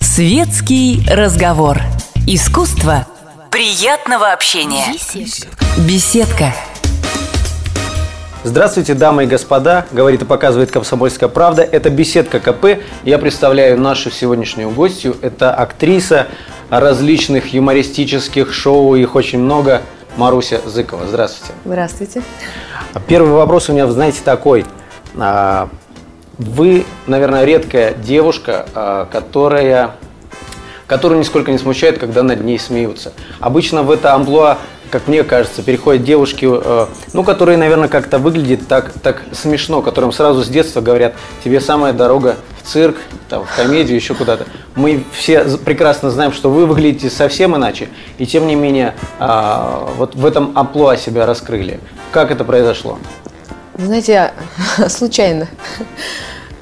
Светский разговор. Искусство приятного общения. Беседка. Здравствуйте, дамы и господа, говорит и показывает «Комсомольская правда». Это «Беседка КП». Я представляю нашу сегодняшнюю гостью. Это актриса различных юмористических шоу, их очень много, Маруся Зыкова. Здравствуйте. Здравствуйте. Первый вопрос у меня, знаете, такой. Вы, наверное, редкая девушка, а, которая которую нисколько не смущает, когда над ней смеются. Обычно в это амплуа, как мне кажется, переходят девушки, э, ну, которые, наверное, как-то выглядят так, так смешно, которым сразу с детства говорят, тебе самая дорога в цирк, там, в комедию, еще куда-то. Мы все прекрасно знаем, что вы выглядите совсем иначе, и тем не менее, а, вот в этом амплуа себя раскрыли. Как это произошло? Знаете, случайно.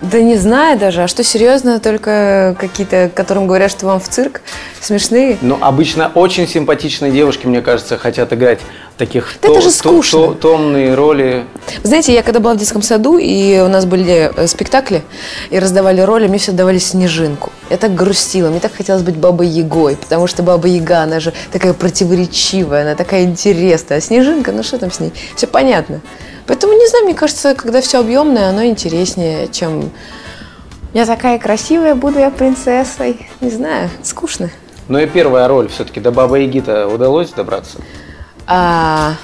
Да не знаю даже, а что серьезно, только какие-то, которым говорят, что вам в цирк, смешные. Ну, обычно очень симпатичные девушки, мне кажется, хотят играть таких Да это же скучно. томные роли. Знаете, я когда была в детском саду, и у нас были э, спектакли, и раздавали роли, мне все давали снежинку. Я так грустила, мне так хотелось быть бабой Ягой, потому что баба Яга, она же такая противоречивая, она такая интересная. А снежинка, ну что там с ней? Все понятно. Поэтому, не знаю, мне кажется, когда все объемное, оно интереснее, чем я такая красивая, буду я принцессой. Не знаю, скучно. Но и первая роль все-таки до Бабы Яги-то удалось добраться? А,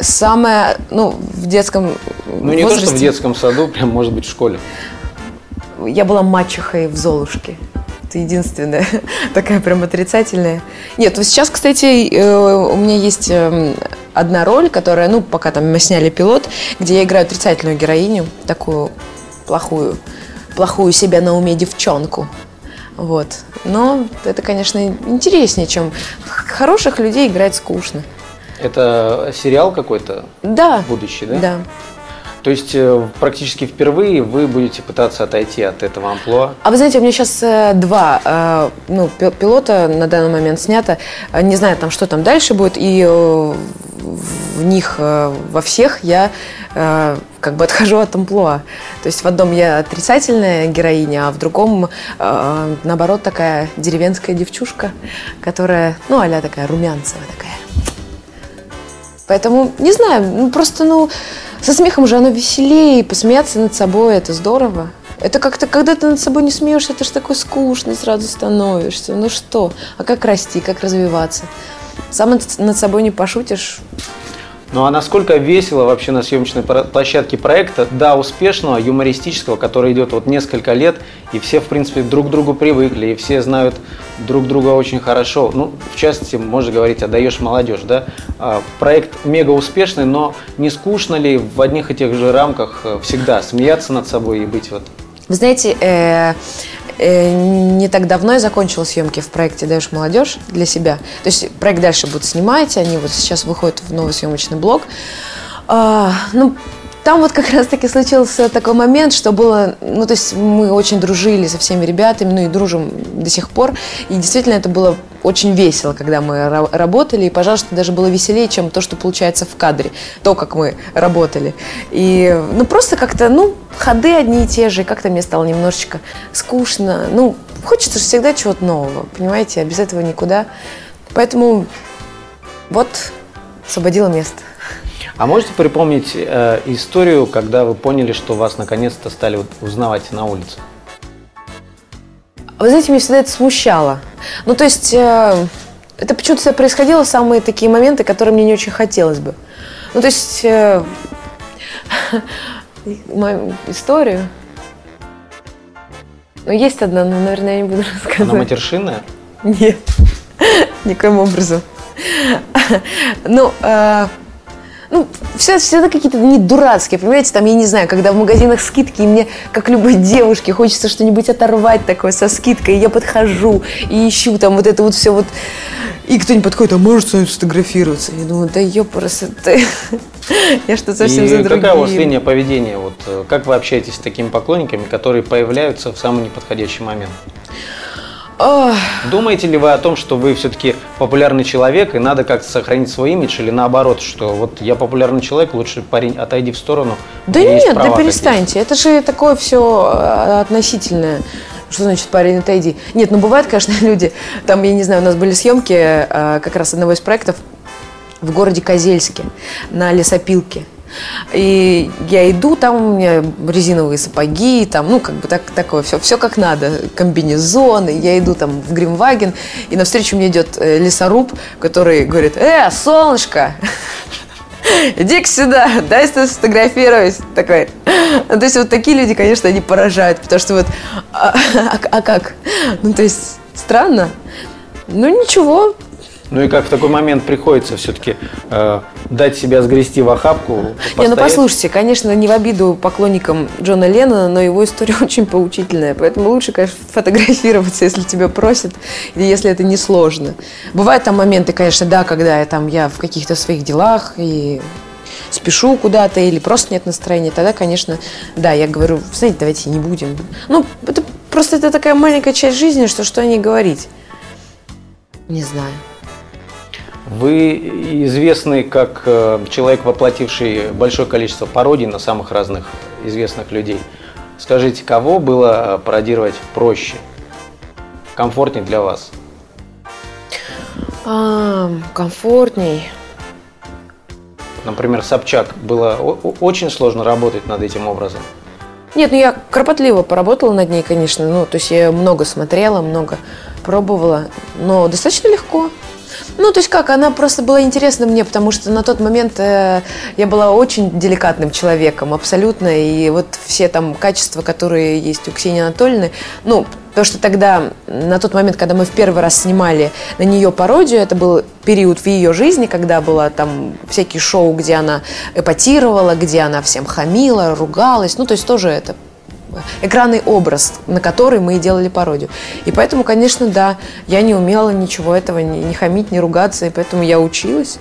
самое, ну, в детском Ну, не то, что в возрасте- детском саду, прям, может быть, в школе. Я была мачехой в Золушке. Это единственная такая прям отрицательная. Нет, вот сейчас, кстати, э, у меня есть эм, одна роль, которая, ну, пока там мы сняли пилот, где я играю отрицательную героиню, такую плохую, плохую себя на уме девчонку. Вот. Но это, конечно, интереснее, чем хороших людей играть скучно. Это сериал какой-то Да. будущий, да? Да. То есть э, практически впервые вы будете пытаться отойти от этого амплуа. А вы знаете, у меня сейчас два э, ну, пи- пилота на данный момент снято. Э, Не знаю, там, что там дальше будет. И э, в них э, во всех я э, как бы отхожу от амплуа. То есть в одном я отрицательная героиня, а в другом, э, наоборот, такая деревенская девчушка, которая, ну, а такая румянцевая такая. Поэтому, не знаю, ну, просто, ну, со смехом же оно веселее, посмеяться над собой, это здорово. Это как-то, когда ты над собой не смеешься, это же такой скучный сразу становишься. Ну что? А как расти, как развиваться? Сам над собой не пошутишь. Ну а насколько весело вообще на съемочной площадке проекта, да, успешного, юмористического, который идет вот несколько лет, и все, в принципе, друг к другу привыкли, и все знают друг друга очень хорошо. Ну, в частности, можно говорить, отдаешь молодежь, да. А, проект мега успешный, но не скучно ли в одних и тех же рамках э, всегда смеяться над собой и быть вот Вы знаете, э, не так давно я закончила съемки в проекте «Даешь молодежь» для себя. То есть проект дальше будут снимать, они вот сейчас выходят в новый съемочный блок. А, ну, там вот как раз-таки случился такой момент, что было, ну, то есть мы очень дружили со всеми ребятами, ну и дружим до сих пор. И действительно это было очень весело, когда мы ра- работали, и, пожалуйста, даже было веселее, чем то, что получается в кадре, то, как мы работали. И, ну, просто как-то, ну, ходы одни и те же, и как-то мне стало немножечко скучно. Ну, хочется же всегда чего-то нового, понимаете, а без этого никуда. Поэтому вот освободила место. А можете припомнить э, историю, когда вы поняли, что вас наконец-то стали вот узнавать на улице? Вы знаете, меня всегда это смущало. Ну, то есть, э, это почему-то происходило самые такие моменты, которые мне не очень хотелось бы. Ну, то есть, э, мою историю. Ну, есть одна, но, наверное, я не буду Она рассказывать. матершинная? Нет, никоим образом. Ну, э, ну, все, всегда какие-то не дурацкие, понимаете, там, я не знаю, когда в магазинах скидки, и мне, как любой девушке, хочется что-нибудь оторвать такое со скидкой, и я подхожу и ищу там вот это вот все вот, и кто-нибудь подходит, а может с вами сфотографироваться? Я думаю, да ёпрст, я что совсем и за другим. какая у вас линия поведения? Вот, э, как вы общаетесь с такими поклонниками, которые появляются в самый неподходящий момент? Думаете ли вы о том, что вы все-таки популярный человек, и надо как-то сохранить свой имидж, или наоборот, что вот я популярный человек, лучше парень, отойди в сторону. Да нет, да перестаньте. Это же такое все э, относительное. Что значит парень, отойди? Нет, ну бывают, конечно, люди, там, я не знаю, у нас были съемки э, как раз одного из проектов в городе Козельске на лесопилке. И я иду, там у меня резиновые сапоги, там, ну, как бы так, такое все, все как надо, комбинезоны. Я иду там в Гримваген, и навстречу мне идет э, лесоруб, который говорит, э, солнышко, иди сюда, дай сфотографировать. Такой. Ну, то есть вот такие люди, конечно, они поражают, потому что вот, а, а, а как? Ну, то есть странно. Ну, ничего, ну и как в такой момент приходится все-таки э, дать себя сгрести в охапку? Не, ну послушайте, конечно, не в обиду поклонникам Джона Леннона, но его история очень поучительная. Поэтому лучше, конечно, фотографироваться, если тебя просят, или если это не сложно. Бывают там моменты, конечно, да, когда я там я в каких-то своих делах и спешу куда-то или просто нет настроения, тогда, конечно, да, я говорю, знаете, давайте не будем. Ну, это просто это такая маленькая часть жизни, что что о ней говорить. Не знаю. Вы известны как э, человек, воплотивший большое количество пародий на самых разных известных людей. Скажите, кого было пародировать проще, комфортнее для вас? А, комфортней. Например, Собчак. Было очень сложно работать над этим образом. Нет, ну я кропотливо поработала над ней, конечно. Ну, то есть я много смотрела, много пробовала, но достаточно легко. Ну, то есть как, она просто была интересна мне, потому что на тот момент э, я была очень деликатным человеком, абсолютно, и вот все там качества, которые есть у Ксении Анатольевны, ну, Потому что тогда, на тот момент, когда мы в первый раз снимали на нее пародию, это был период в ее жизни, когда было там всякие шоу, где она эпатировала, где она всем хамила, ругалась. Ну, то есть тоже это экранный образ, на который мы и делали пародию. И поэтому, конечно, да, я не умела ничего этого, не, не хамить, не ругаться, и поэтому я училась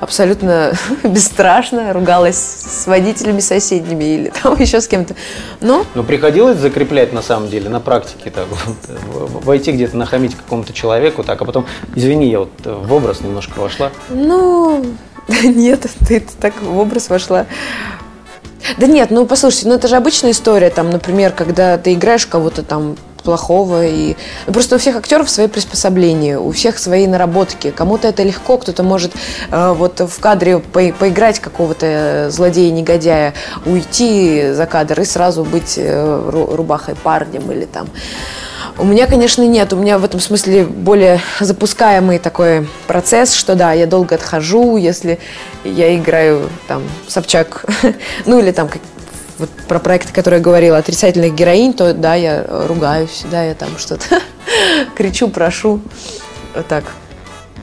абсолютно бесстрашно, ругалась с водителями соседними или там еще с кем-то. Но... Но приходилось закреплять на самом деле, на практике так, вот, войти где-то, нахамить какому-то человеку, так, а потом, извини, я вот в образ немножко вошла. Ну, нет, ты так в образ вошла. Да нет, ну послушайте, ну это же обычная история, там, например, когда ты играешь кого-то там плохого. И... Ну, просто у всех актеров свои приспособления, у всех свои наработки. Кому-то это легко, кто-то может э, вот в кадре по поиграть какого-то злодея-негодяя, уйти за кадр и сразу быть э, рубахой парнем или там у меня, конечно, нет. У меня в этом смысле более запускаемый такой процесс, что да, я долго отхожу, если я играю там Собчак, ну или там вот про проекты, которые я говорила, отрицательных героинь, то да, я ругаюсь, да, я там что-то кричу, прошу, вот так,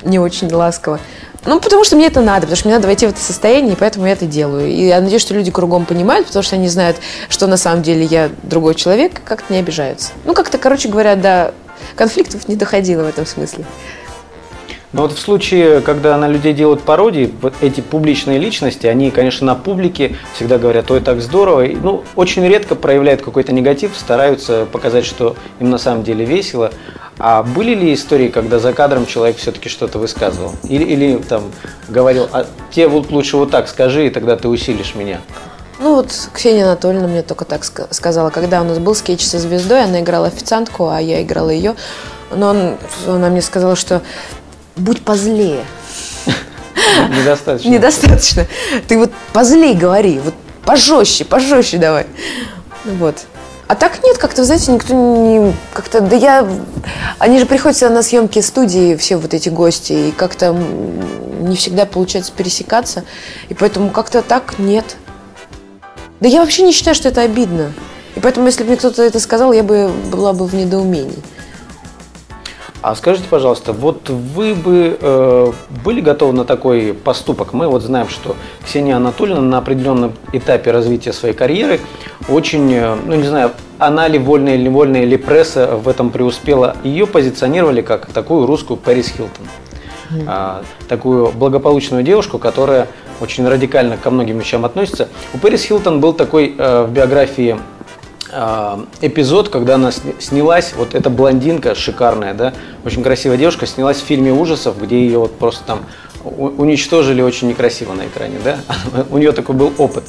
не очень ласково. Ну, потому что мне это надо, потому что мне надо войти в это состояние, и поэтому я это делаю. И я надеюсь, что люди кругом понимают, потому что они знают, что на самом деле я другой человек, как-то не обижаются. Ну, как-то, короче говоря, до конфликтов не доходило в этом смысле. Но вот в случае, когда на людей делают пародии, вот эти публичные личности, они, конечно, на публике всегда говорят, ой, так здорово. И, ну, очень редко проявляют какой-то негатив, стараются показать, что им на самом деле весело. А были ли истории, когда за кадром человек все-таки что-то высказывал? Или, или там говорил, а тебе вот лучше вот так скажи, и тогда ты усилишь меня? Ну вот Ксения Анатольевна мне только так сказала, когда у нас был скетч со звездой, она играла официантку, а я играла ее. Но он, она мне сказала, что будь позлее. Недостаточно. Недостаточно. Ты вот позлей говори, вот пожестче, пожестче давай. Вот. А так нет, как-то, знаете, никто не... Как-то, да я... Они же приходят на съемки студии, все вот эти гости, и как-то не всегда получается пересекаться. И поэтому как-то так нет. Да я вообще не считаю, что это обидно. И поэтому, если бы мне кто-то это сказал, я бы была бы в недоумении. А скажите, пожалуйста, вот вы бы э, были готовы на такой поступок? Мы вот знаем, что Ксения Анатольевна на определенном этапе развития своей карьеры очень, э, ну не знаю, она ли вольная или невольная, или пресса в этом преуспела, ее позиционировали как такую русскую Пэрис Хилтон. Mm. А, такую благополучную девушку, которая очень радикально ко многим вещам относится. У Пэрис Хилтон был такой э, в биографии эпизод, когда она снялась, вот эта блондинка шикарная, да, очень красивая девушка, снялась в фильме ужасов, где ее вот просто там уничтожили очень некрасиво на экране, да? У нее такой был опыт.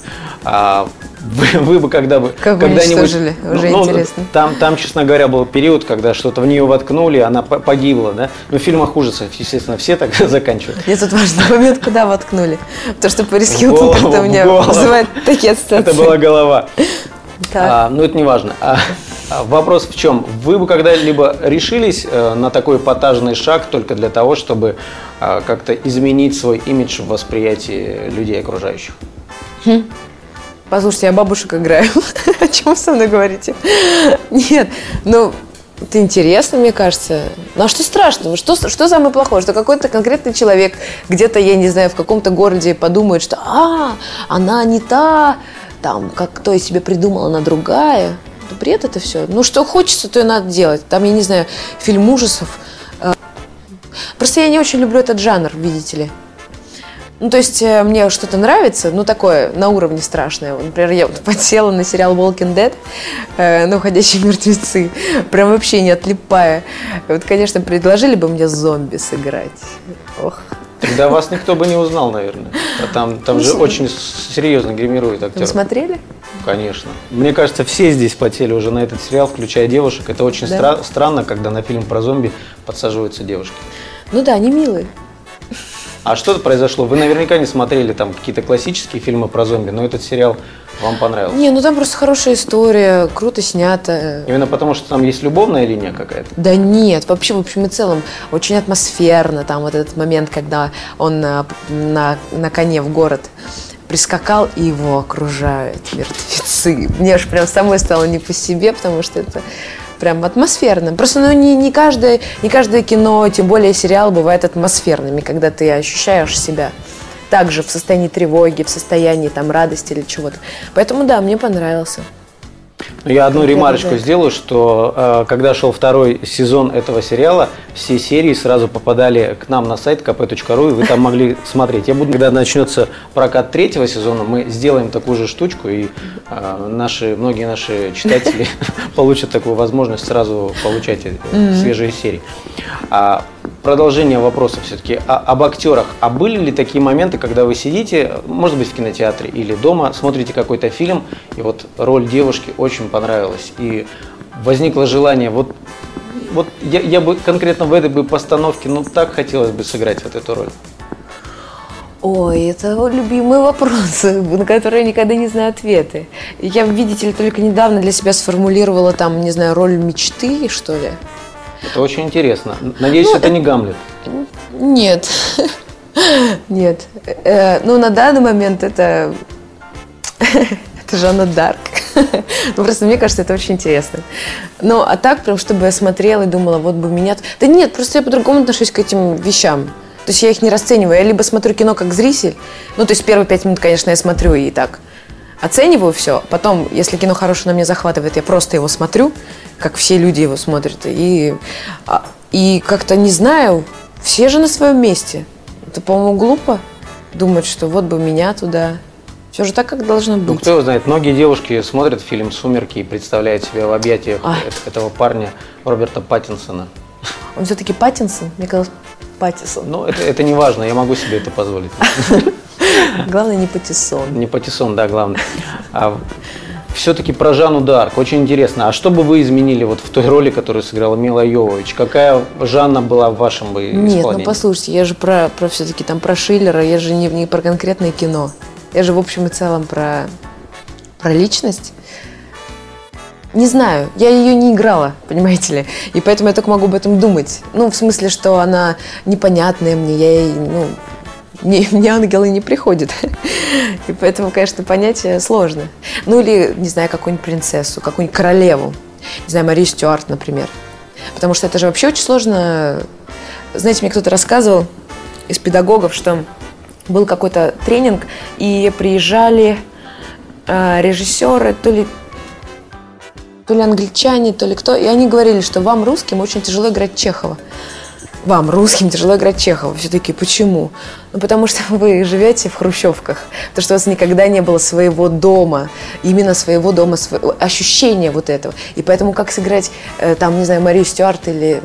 А вы, вы бы когда бы как когда-нибудь уже ну, интересно. Там, там, честно говоря, был период, когда что-то в нее воткнули, она погибла, да? Но в фильмах ужасов, естественно, все так заканчивают. Нет, тут важный момент, куда воткнули. Потому что Пэрис Хилтон как-то у меня вызывает такие ассоциации. Это была голова. А, ну, это не важно. А, а, вопрос в чем? Вы бы когда-либо решились э, на такой эпатажный шаг только для того, чтобы а, как-то изменить свой имидж в восприятии людей окружающих? Хм. Послушайте, я бабушек играю. О чем вы со мной говорите? Нет, ну, это интересно, мне кажется. Ну а что страшного? Что, что самое плохое? Что какой-то конкретный человек где-то, я не знаю, в каком-то городе подумает, что а, она не та, там, как кто я себе придумала, она другая. Да бред это все. Ну, что хочется, то и надо делать. Там, я не знаю, фильм ужасов. Э, просто я не очень люблю этот жанр, видите ли. Ну, то есть э, мне что-то нравится, ну, такое на уровне страшное. Например, я вот подсела на сериал Walking Dead, э, ну, «Ходящие мертвецы», прям вообще не отлипая. Вот, конечно, предложили бы мне зомби сыграть. Ох, Тогда вас никто бы не узнал, наверное. А там, там же очень серьезно гримируют актеров. Вы смотрели? Конечно. Мне кажется, все здесь потели уже на этот сериал, включая девушек. Это очень да? стра- странно, когда на фильм про зомби подсаживаются девушки. Ну да, они милые. А что произошло? Вы наверняка не смотрели там какие-то классические фильмы про зомби, но этот сериал вам понравился? Не, ну там просто хорошая история, круто снято. Именно потому, что там есть любовная линия какая-то? Да нет, вообще в общем и целом очень атмосферно. Там вот этот момент, когда он на, на, на коне в город прискакал, и его окружают мертвецы. Мне аж прям самой стало не по себе, потому что это прям атмосферным. Просто ну, не, не, каждое, не каждое кино, тем более сериал, бывает атмосферными, когда ты ощущаешь себя также в состоянии тревоги, в состоянии там радости или чего-то. Поэтому да, мне понравился. Ну, я одну ремарочку сделаю, что э, когда шел второй сезон этого сериала, все серии сразу попадали к нам на сайт kp.ru, и вы там могли смотреть. Я буду, когда начнется прокат третьего сезона, мы сделаем такую же штучку, и э, наши, многие наши читатели получат такую возможность сразу получать э, свежие серии. А продолжение вопроса все-таки а, об актерах. А были ли такие моменты, когда вы сидите, может быть, в кинотеатре или дома, смотрите какой-то фильм, и вот роль девушки очень понравилась, и возникло желание, вот, вот я, я бы конкретно в этой бы постановке, ну так хотелось бы сыграть вот эту роль? Ой, это любимые вопросы, на которые я никогда не знаю ответы. Я, видите ли, только недавно для себя сформулировала там, не знаю, роль мечты, что ли. Это очень интересно. Надеюсь, ну, это не Гамлет. Нет. Нет. Э, ну, на данный момент это... это Жанна Дарк. ну, просто мне кажется, это очень интересно. Ну, а так, прям, чтобы я смотрела и думала, вот бы меня... Да нет, просто я по-другому отношусь к этим вещам. То есть я их не расцениваю. Я либо смотрю кино как зритель, ну, то есть первые пять минут, конечно, я смотрю и так оцениваю все. Потом, если кино хорошее, на меня захватывает, я просто его смотрю, как все люди его смотрят. И, а, и как-то не знаю, все же на своем месте. Это, по-моему, глупо думать, что вот бы меня туда. Все же так, как должно ну, быть. Ну, кто его знает, многие девушки смотрят фильм «Сумерки» и представляют себя в объятиях Ай. этого парня Роберта Паттинсона. Он все-таки Паттинсон? Мне казалось, Паттисон. Ну, это, это не важно, я могу себе это позволить. Главное не патиссон. Не патиссон, да, главное. А, все-таки про Жанну Дарк. Очень интересно. А что бы вы изменили вот в той роли, которую сыграла Мила Йовович? Какая Жанна была в вашем бы исполнении? Нет, ну послушайте, я же про, про все-таки там про Шиллера, я же не, не про конкретное кино. Я же в общем и целом про, про личность. Не знаю, я ее не играла, понимаете ли, и поэтому я только могу об этом думать. Ну, в смысле, что она непонятная мне, я ей, ну, мне, мне ангелы не приходят. И поэтому, конечно, понятие сложно. Ну или, не знаю, какую-нибудь принцессу, какую-нибудь королеву. Не знаю, Марию Стюарт, например. Потому что это же вообще очень сложно. Знаете, мне кто-то рассказывал из педагогов, что был какой-то тренинг, и приезжали э, режиссеры, то ли, то ли англичане, то ли кто, и они говорили, что вам, русским, очень тяжело играть Чехова. вам, русским, тяжело играть Чехова. Все таки почему? Ну, потому что вы живете в хрущевках. Потому что у вас никогда не было своего дома. Именно своего дома, своего, ощущения вот этого. И поэтому как сыграть, э, там, не знаю, Марию Стюарт или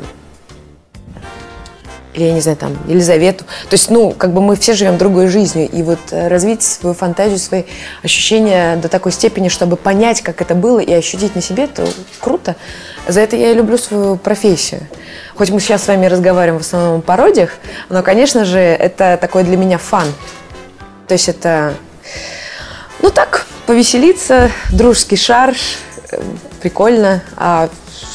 или, я не знаю, там, Елизавету. То есть, ну, как бы мы все живем другой жизнью. И вот э, развить свою фантазию, свои ощущения до такой степени, чтобы понять, как это было, и ощутить на себе, это круто. За это я и люблю свою профессию. Хоть мы сейчас с вами разговариваем в основном о пародиях, но, конечно же, это такой для меня фан. То есть это, ну так, повеселиться, дружеский шарж, э, прикольно. А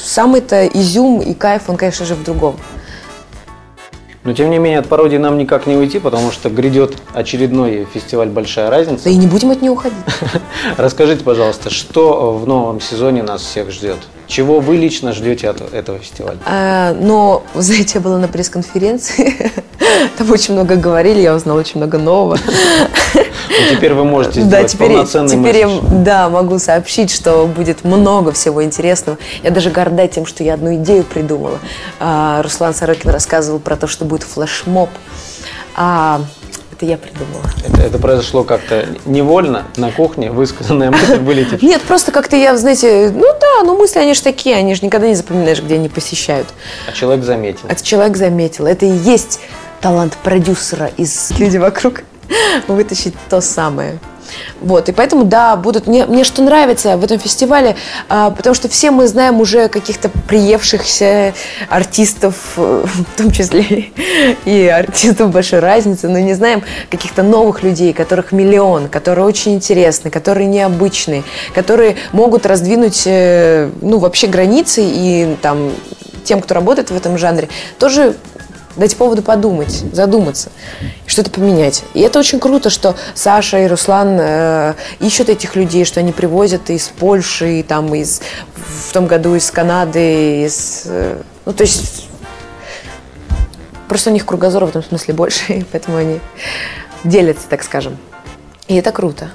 самый-то изюм и кайф, он, конечно же, в другом. Но тем не менее от пародии нам никак не уйти, потому что грядет очередной фестиваль «Большая разница». Да и не будем от нее уходить. Расскажите, пожалуйста, что в новом сезоне нас всех ждет? Чего вы лично ждете от этого фестиваля? А, но, знаете, я была на пресс-конференции, там очень много говорили, я узнала очень много нового. И теперь вы можете сделать да, теперь, полноценный теперь месседж. я, да, могу сообщить, что будет много всего интересного. Я даже горда тем, что я одну идею придумала. А, Руслан Сорокин рассказывал про то, что будет флешмоб. А, это я придумала. Это, это произошло как-то невольно на кухне, высказанная мысль вылетит. Нет, просто как-то я, знаете, ну да, ну мысли, они же такие, они же никогда не запоминаешь, где они посещают. А человек заметил. Это человек заметил. Это и есть талант продюсера из «Люди вокруг» вытащить то самое. Вот, и поэтому, да, будут... Мне, мне что нравится в этом фестивале, а, потому что все мы знаем уже каких-то приевшихся артистов, в том числе и артистов большой разницы, но не знаем каких-то новых людей, которых миллион, которые очень интересны, которые необычные, которые могут раздвинуть, э, ну, вообще границы и там тем, кто работает в этом жанре, тоже дать поводу подумать, задуматься, что-то поменять. И это очень круто, что Саша и Руслан э, ищут этих людей, что они привозят из Польши, и там из в том году из Канады, из, э, ну то есть просто у них кругозор в этом смысле больше, и поэтому они делятся, так скажем. И это круто.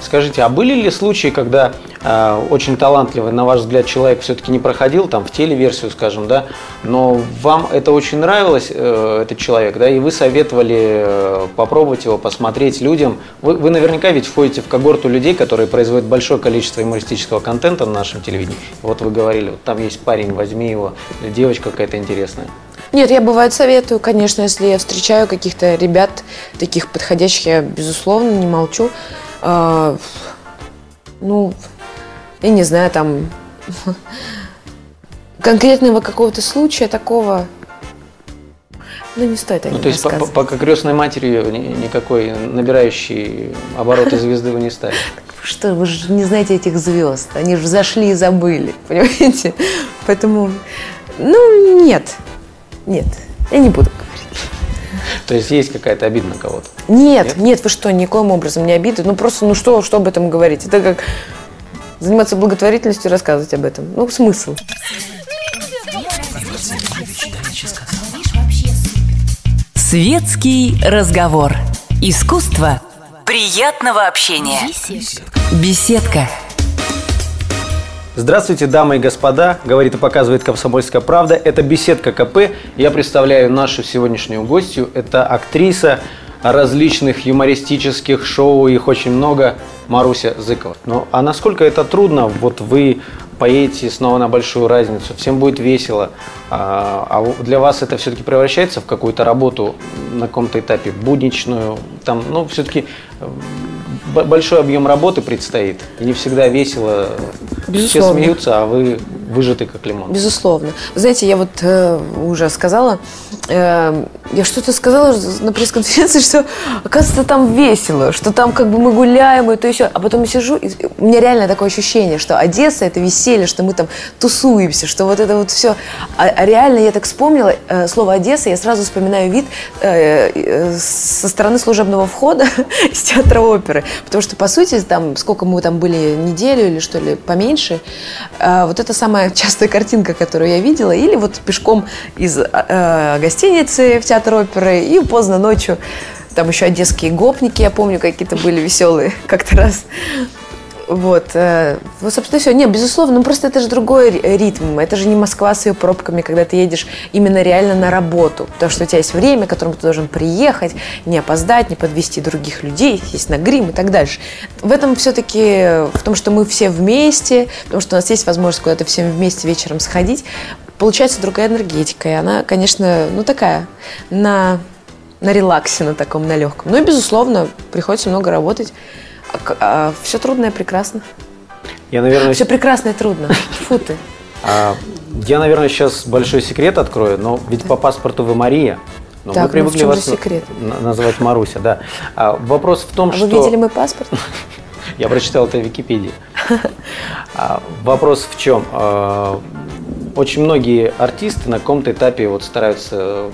Скажите, а были ли случаи, когда э, очень талантливый, на ваш взгляд, человек все-таки не проходил там в телеверсию, скажем, да, но вам это очень нравилось, э, этот человек, да, и вы советовали э, попробовать его, посмотреть людям. Вы, вы наверняка ведь входите в когорту людей, которые производят большое количество юмористического контента на нашем телевидении. Вот вы говорили, вот там есть парень, возьми его, девочка какая-то интересная. Нет, я бывает советую, конечно, если я встречаю каких-то ребят таких подходящих, я безусловно не молчу. А, ну, я не знаю, там конкретного какого-то случая такого, ну, не стоит о Ну, нем то есть по- по- крестной матерью ни- никакой набирающий обороты звезды вы не стали. Что, вы же не знаете этих звезд, они же зашли и забыли, понимаете? Поэтому, ну, нет, нет, я не буду. То есть есть какая-то обида на кого-то. Нет, нет, вы что, никоим образом не обиды. Ну просто, ну что, что об этом говорить? Это как заниматься благотворительностью и рассказывать об этом. Ну, смысл. Светский разговор. Искусство приятного общения. Беседка. Здравствуйте, дамы и господа, говорит и показывает «Комсомольская правда». Это «Беседка КП». Я представляю нашу сегодняшнюю гостью. Это актриса различных юмористических шоу, их очень много, Маруся Зыкова. Ну, а насколько это трудно? Вот вы поедете снова на большую разницу, всем будет весело, а, а для вас это все-таки превращается в какую-то работу на каком-то этапе будничную, там, ну, все-таки большой объем работы предстоит, не всегда весело, все Безусловно. смеются, а вы выжаты как лимон. Безусловно. Знаете, я вот э, уже сказала, э, я что-то сказала на пресс-конференции, что оказывается там весело, что там как бы мы гуляем и то еще, а потом я сижу, и у меня реально такое ощущение, что Одесса это веселье, что мы там тусуемся, что вот это вот все. А, а реально я так вспомнила э, слово Одесса, я сразу вспоминаю вид э, э, со стороны служебного входа из театра оперы, потому что по сути там сколько мы там были неделю или что ли поменьше, э, вот это самая частая картинка, которую я видела, или вот пешком из э, гостиницы в театр оперы и поздно ночью там еще одесские гопники, я помню, какие-то были веселые как-то раз. Вот. Э, вот, собственно, все. Не, безусловно, ну просто это же другой ритм. Это же не Москва с ее пробками, когда ты едешь именно реально на работу. Потому что у тебя есть время, к которому ты должен приехать, не опоздать, не подвести других людей, есть на грим и так дальше. В этом все-таки, в том, что мы все вместе, потому что у нас есть возможность куда-то всем вместе вечером сходить, получается другая энергетика. И она, конечно, ну такая, на, на релаксе, на таком, на легком. Ну и, безусловно, приходится много работать. А, а, все трудное прекрасно. Я, наверное... Все прекрасно и трудно. Фу ты. А, я, наверное, сейчас большой секрет открою, но ведь по паспорту вы Мария. Но так, мы привыкли ну в чем вас секрет? называть Маруся, да. А, вопрос в том, а что... Вы видели мой паспорт? Я прочитал это в Википедии. А, вопрос в чем? А, очень многие артисты на каком-то этапе вот стараются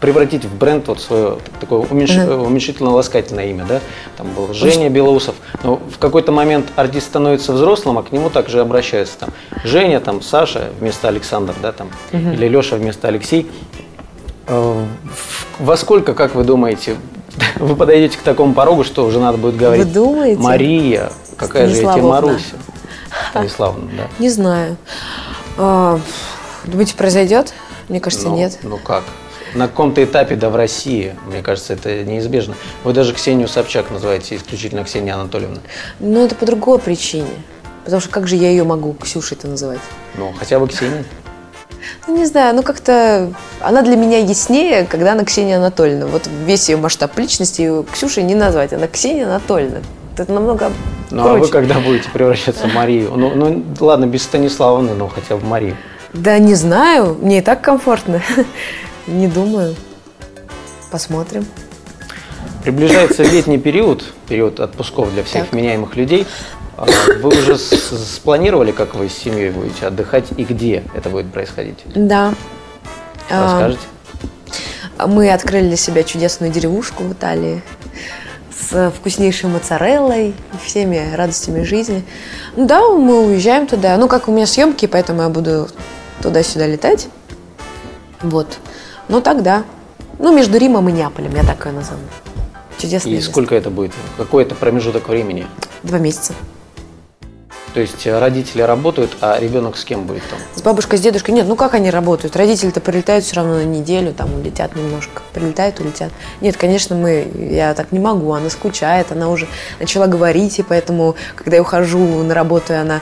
превратить в бренд вот свое такое уменьш... uh-huh. уменьшительно-ласкательное имя, да? Там был Женя Белоусов. Но в какой-то момент артист становится взрослым, а к нему также обращаются там Женя, там Саша вместо Александр, да, там, uh-huh. или Леша вместо Алексей. Э, во сколько, как вы думаете, вы подойдете к такому порогу, что уже надо будет говорить вы думаете? Мария, какая же я тебе Маруся? Станиславовна, да. Не знаю. А, думаете, произойдет? Мне кажется, ну, нет. Ну как? На каком-то этапе, да, в России, мне кажется, это неизбежно. Вы даже Ксению Собчак называете исключительно Ксения Анатольевна. Ну, это по другой причине. Потому что как же я ее могу Ксюшей-то называть? Ну, хотя бы Ксения. Ну, не знаю, ну как-то она для меня яснее, когда она Ксения Анатольевна. Вот весь ее масштаб личности ее Ксюшей не назвать, она Ксения Анатольевна. Это намного Ну, круче. а вы когда будете превращаться в Марию? Ну, ну, ладно, без Станиславовны, но хотя бы Марию. Да не знаю, мне и так комфортно. Не думаю. Посмотрим. Приближается летний период, период отпусков для всех так. меняемых людей. А, вы уже спланировали, как вы с семьей будете отдыхать и где это будет происходить? Да. Расскажите. А, мы открыли для себя чудесную деревушку в Италии с вкуснейшей моцареллой и всеми радостями жизни. Ну да, мы уезжаем туда. Ну, как у меня съемки, поэтому я буду туда-сюда летать. Вот. Ну тогда. Ну, между Римом и Неаполем, я так ее назову. Чудесное И место. сколько это будет? Какой это промежуток времени? Два месяца. То есть э, родители работают, а ребенок с кем будет там? С бабушкой, с дедушкой. Нет, ну как они работают? Родители-то прилетают все равно на неделю, там улетят немножко. Прилетают, улетят. Нет, конечно, мы, я так не могу. Она скучает, она уже начала говорить, и поэтому, когда я ухожу на работу, и она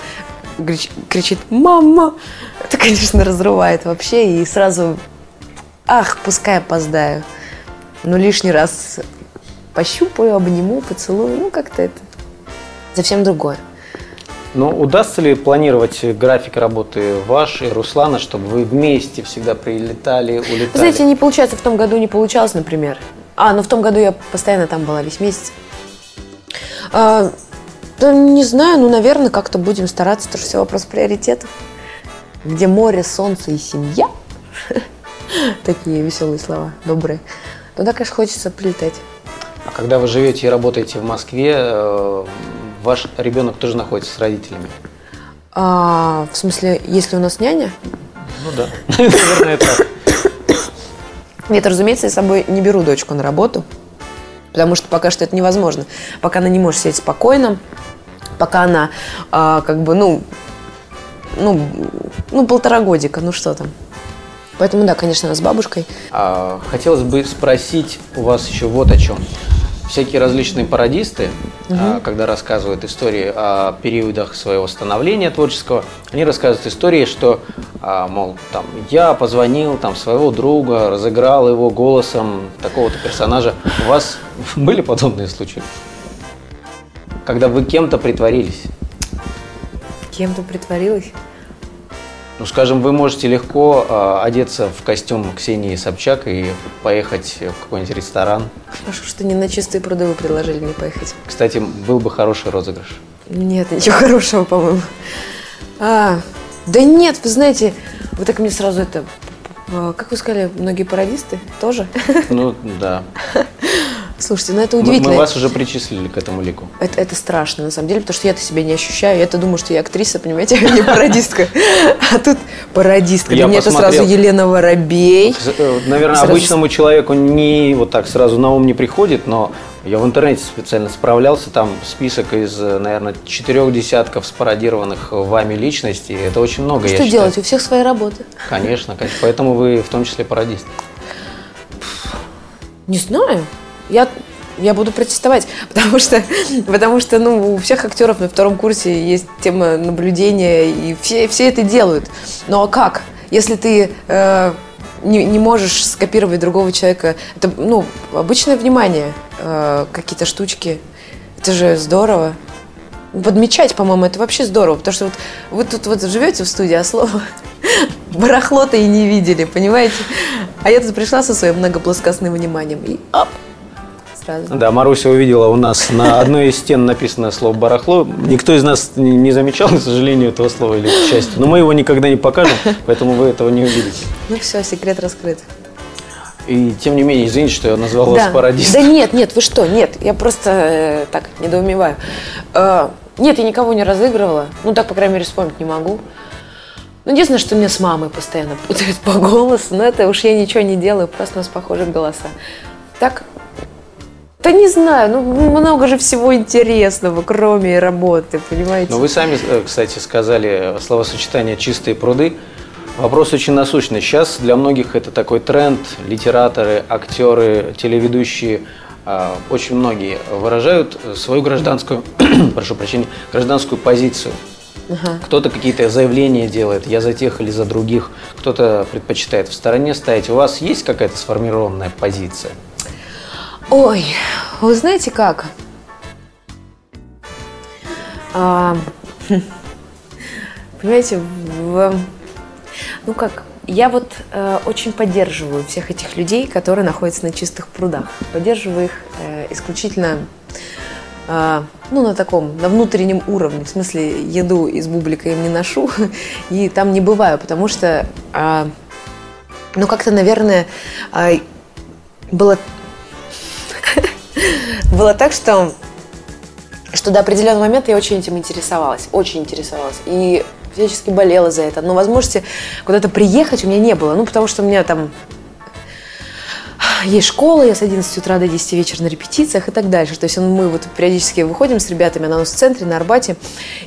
кричит «Мама!», это, конечно, разрывает вообще, и сразу ах, пускай опоздаю. Но лишний раз пощупаю, обниму, поцелую. Ну, как-то это совсем другое. Но удастся ли планировать график работы ваш и Руслана, чтобы вы вместе всегда прилетали, улетали? Вы знаете, не получается. В том году не получалось, например. А, ну в том году я постоянно там была весь месяц. А, да не знаю, ну, наверное, как-то будем стараться. Это же все вопрос приоритетов. Где море, солнце и семья – Такие веселые слова, добрые. Туда, конечно, хочется прилетать. А когда вы живете и работаете в Москве, э, ваш ребенок тоже находится с родителями? А, в смысле, если у нас няня? Ну да, наверное, так. Нет, разумеется, я с собой не беру дочку на работу, потому что пока что это невозможно. Пока она не может сидеть спокойно, пока она а, как бы, ну, ну, ну, полтора годика, ну что там, Поэтому, да, конечно, с бабушкой. А, хотелось бы спросить у вас еще вот о чем. Всякие различные пародисты, угу. а, когда рассказывают истории о периодах своего становления творческого, они рассказывают истории, что, а, мол, там, я позвонил там своего друга, разыграл его голосом такого-то персонажа. У вас были подобные случаи? Когда вы кем-то притворились? Кем-то притворилась? Ну, скажем, вы можете легко э, одеться в костюм Ксении Собчак и поехать в какой-нибудь ресторан. Хорошо, что не на чистые пруды вы предложили мне поехать. Кстати, был бы хороший розыгрыш. Нет, ничего хорошего, по-моему. А, да нет, вы знаете, вы так мне сразу это... А, как вы сказали, многие пародисты тоже? Ну, да. Слушайте, ну это удивительно. Мы, мы вас уже причислили к этому лику. Это, это страшно, на самом деле, потому что я-то себя не ощущаю. Я-то думаю, что я актриса, понимаете, а не пародистка. А тут пародистка. Для меня это сразу Елена Воробей. Э, наверное, обычному человеку не вот так сразу на ум не приходит, но Я в интернете специально справлялся, там список из, наверное, четырех десятков спародированных вами личностей. Это очень много. Что делать? Считаю. У всех свои работы. Конечно, конечно. Поэтому вы в том числе пародист. Не знаю. Я я буду протестовать, потому что, потому что ну, у всех актеров на втором курсе есть тема наблюдения, и все, все это делают. Но как? Если ты э, не, не можешь скопировать другого человека, это ну, обычное внимание, э, какие-то штучки, это же здорово. Подмечать, по-моему, это вообще здорово, потому что вот вы тут вот живете в студии, а слово барахло-то и не видели, понимаете? А я тут пришла со своим многоплоскостным вниманием и оп, сразу. Да, Маруся увидела у нас на одной из стен написано слово «барахло». Никто из нас не замечал, к сожалению, этого слова или к счастью. Но мы его никогда не покажем, поэтому вы этого не увидите. Ну все, секрет раскрыт. И тем не менее, извините, что я назвал да. вас пародистом. Да нет, нет, вы что, нет, я просто э, так недоумеваю. Э, нет, я никого не разыгрывала. Ну, так, по крайней мере, вспомнить не могу. Ну, единственное, что мне с мамой постоянно путают по голосу, но это уж я ничего не делаю, просто у нас похожи голоса. Так, да не знаю, ну много же всего интересного, кроме работы, понимаете? Но вы сами, э, кстати, сказали словосочетание «чистые пруды». Вопрос очень насущный. Сейчас для многих это такой тренд. Литераторы, актеры, телеведущие, а, очень многие выражают свою гражданскую, прошу прощения, гражданскую позицию. Ага. Кто-то какие-то заявления делает, я за тех или за других, кто-то предпочитает в стороне стоять. У вас есть какая-то сформированная позиция? Ой, вы знаете как? А, понимаете, в, ну как, я вот э, очень поддерживаю всех этих людей, которые находятся на чистых прудах. Поддерживаю их э, исключительно, э, ну на таком, на внутреннем уровне. В смысле, еду из бублика им не ношу и там не бываю, потому что, э, ну как-то, наверное, э, было было так, что, что до определенного момента я очень этим интересовалась, очень интересовалась. И физически болела за это. Но возможности куда-то приехать у меня не было. Ну, потому что у меня там есть школа, я с 11 утра до 10 вечера на репетициях и так дальше. То есть мы вот периодически выходим с ребятами на нас в центре, на Арбате,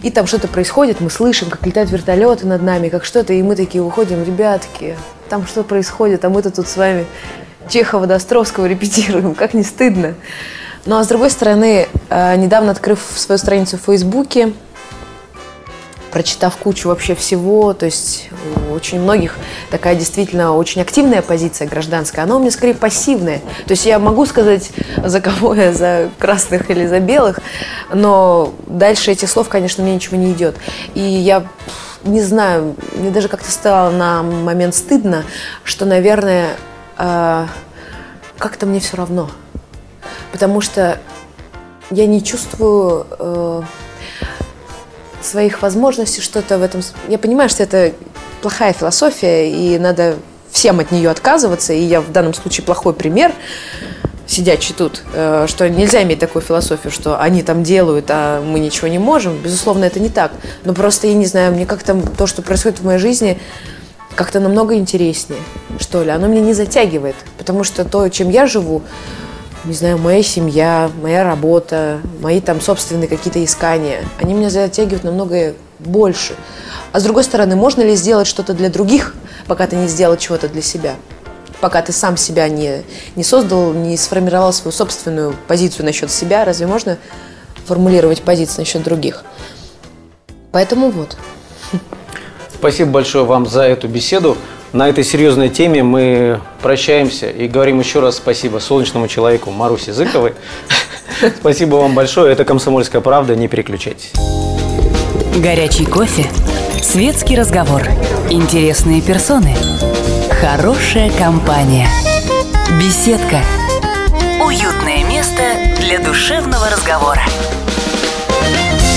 и там что-то происходит, мы слышим, как летают вертолеты над нами, как что-то, и мы такие выходим, ребятки, там что происходит, а мы-то тут с вами Чехова до Островского репетируем, как не стыдно. Ну а с другой стороны, э, недавно открыв свою страницу в Фейсбуке, прочитав кучу вообще всего, то есть у очень многих такая действительно очень активная позиция гражданская, она у меня скорее пассивная. То есть я могу сказать, за кого я, за красных или за белых, но дальше этих слов, конечно, мне ничего не идет. И я не знаю, мне даже как-то стало на момент стыдно, что, наверное, э, как-то мне все равно потому что я не чувствую э, своих возможностей что-то в этом. Я понимаю, что это плохая философия, и надо всем от нее отказываться, и я в данном случае плохой пример сидячий тут, э, что нельзя иметь такую философию, что они там делают, а мы ничего не можем. Безусловно, это не так. Но просто, я не знаю, мне как-то то, что происходит в моей жизни, как-то намного интереснее, что ли. Оно меня не затягивает, потому что то, чем я живу, не знаю, моя семья, моя работа, мои там собственные какие-то искания, они меня затягивают намного больше. А с другой стороны, можно ли сделать что-то для других, пока ты не сделал чего-то для себя? Пока ты сам себя не, не создал, не сформировал свою собственную позицию насчет себя, разве можно формулировать позицию насчет других? Поэтому вот. Спасибо большое вам за эту беседу. На этой серьезной теме мы прощаемся и говорим еще раз спасибо солнечному человеку Марусе Зыковой. Спасибо вам большое. Это «Комсомольская правда». Не переключайтесь. Горячий кофе, светский разговор, интересные персоны, хорошая компания, беседка. Уютное место для душевного разговора.